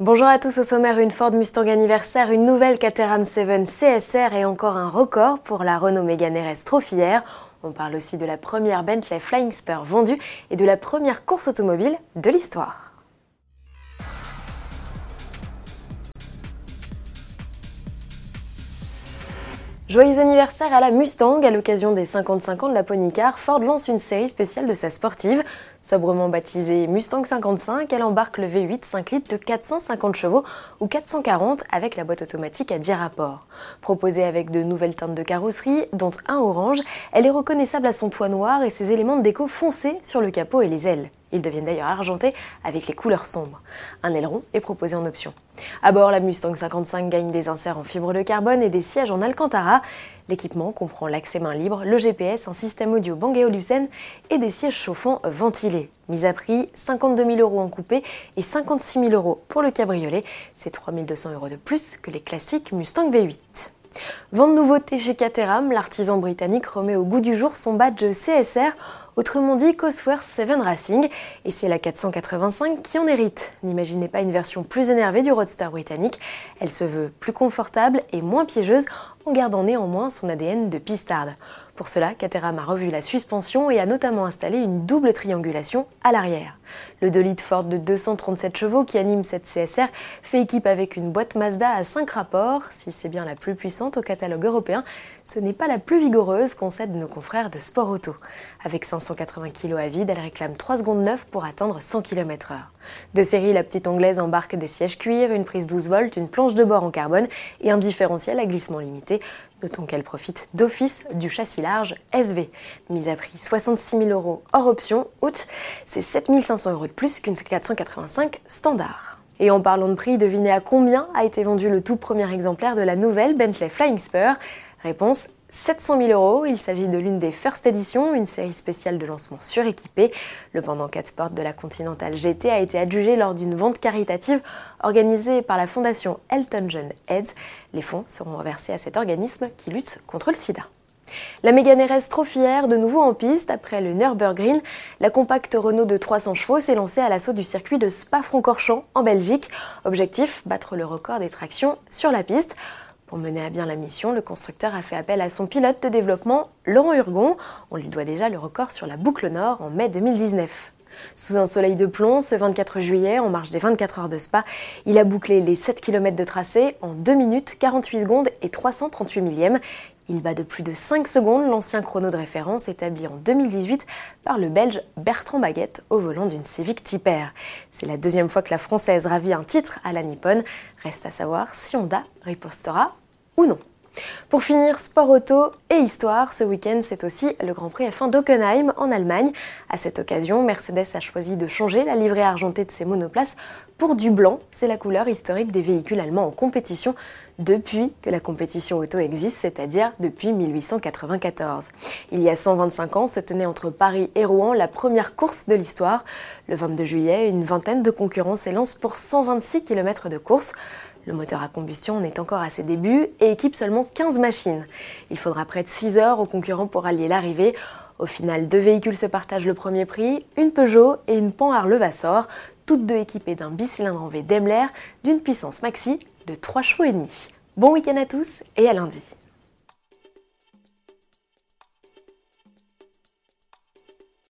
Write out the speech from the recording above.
Bonjour à tous au sommaire, une Ford Mustang anniversaire, une nouvelle Caterham 7 CSR et encore un record pour la Renault Mégane RS Trophière. On parle aussi de la première Bentley Flying Spur vendue et de la première course automobile de l'histoire. Joyeux anniversaire à la Mustang à l'occasion des 55 ans de la Pony Car. Ford lance une série spéciale de sa sportive. Sobrement baptisée Mustang 55, elle embarque le V8 5 litres de 450 chevaux ou 440 avec la boîte automatique à 10 rapports. Proposée avec de nouvelles teintes de carrosserie, dont un orange, elle est reconnaissable à son toit noir et ses éléments de déco foncés sur le capot et les ailes. Ils deviennent d'ailleurs argentés avec les couleurs sombres. Un aileron est proposé en option. À bord, la Mustang 55 gagne des inserts en fibre de carbone et des sièges en Alcantara. L'équipement comprend l'accès main libre, le GPS, un système audio Bang Olufsen et des sièges chauffants ventilés. Mise à prix 52 000 euros en coupé et 56 000 euros pour le cabriolet. C'est 3 200 euros de plus que les classiques Mustang V8. Vente nouveauté chez Caterham, l'artisan britannique remet au goût du jour son badge CSR, autrement dit Cosworth 7 Racing, et c'est la 485 qui en hérite. N'imaginez pas une version plus énervée du Roadster britannique, elle se veut plus confortable et moins piégeuse en gardant néanmoins son ADN de pistarde. Pour cela, Caterham a revu la suspension et a notamment installé une double triangulation à l'arrière. Le 2 litres Ford de 237 chevaux qui anime cette CSR fait équipe avec une boîte Mazda à 5 rapports. Si c'est bien la plus puissante au catalogue européen, ce n'est pas la plus vigoureuse concèdent nos confrères de Sport Auto. Avec 580 kg à vide, elle réclame 3 secondes 9 pour atteindre 100 km/h. De série, la petite anglaise embarque des sièges cuir, une prise 12 volts, une planche de bord en carbone et un différentiel à glissement limité. Notons qu'elle profite d'office du châssis large SV. Mise à prix 66 000 euros hors option, août, c'est 7 500 euros de plus qu'une 485 standard. Et en parlant de prix, devinez à combien a été vendu le tout premier exemplaire de la nouvelle Bentley Flying Spur? Réponse 700 000 euros. Il s'agit de l'une des First Edition, une série spéciale de lancement suréquipée. Le pendant 4 portes de la Continental GT a été adjugé lors d'une vente caritative organisée par la fondation Elton John Heads. Les fonds seront reversés à cet organisme qui lutte contre le sida. La Mégane RS trop fière, de nouveau en piste, après le Nürburgring, la compacte Renault de 300 chevaux s'est lancée à l'assaut du circuit de Spa-Francorchamps en Belgique. Objectif, battre le record des tractions sur la piste. Pour mener à bien la mission, le constructeur a fait appel à son pilote de développement, Laurent Urgon. On lui doit déjà le record sur la boucle nord en mai 2019. Sous un soleil de plomb, ce 24 juillet, en marge des 24 heures de Spa, il a bouclé les 7 km de tracé en 2 minutes 48 secondes et 338 millièmes. Il bat de plus de 5 secondes l'ancien chrono de référence établi en 2018 par le Belge Bertrand Baguette au volant d'une Civic Type R. C'est la deuxième fois que la Française ravit un titre à la Nippon. Reste à savoir si Honda ripostera ou non. Pour finir, sport auto et histoire, ce week-end c'est aussi le Grand Prix F1 d'Ockenheim en Allemagne. À cette occasion, Mercedes a choisi de changer la livrée argentée de ses monoplaces pour du blanc. C'est la couleur historique des véhicules allemands en compétition depuis que la compétition auto existe, c'est-à-dire depuis 1894. Il y a 125 ans se tenait entre Paris et Rouen la première course de l'histoire. Le 22 juillet, une vingtaine de concurrents s'élancent pour 126 km de course. Le moteur à combustion en est encore à ses débuts et équipe seulement 15 machines. Il faudra près de 6 heures aux concurrents pour allier l'arrivée. Au final, deux véhicules se partagent le premier prix, une Peugeot et une Panhard Levassor, toutes deux équipées d'un bicylindre en V Daimler d'une puissance maxi de 3 chevaux et demi. Bon week-end à tous et à lundi.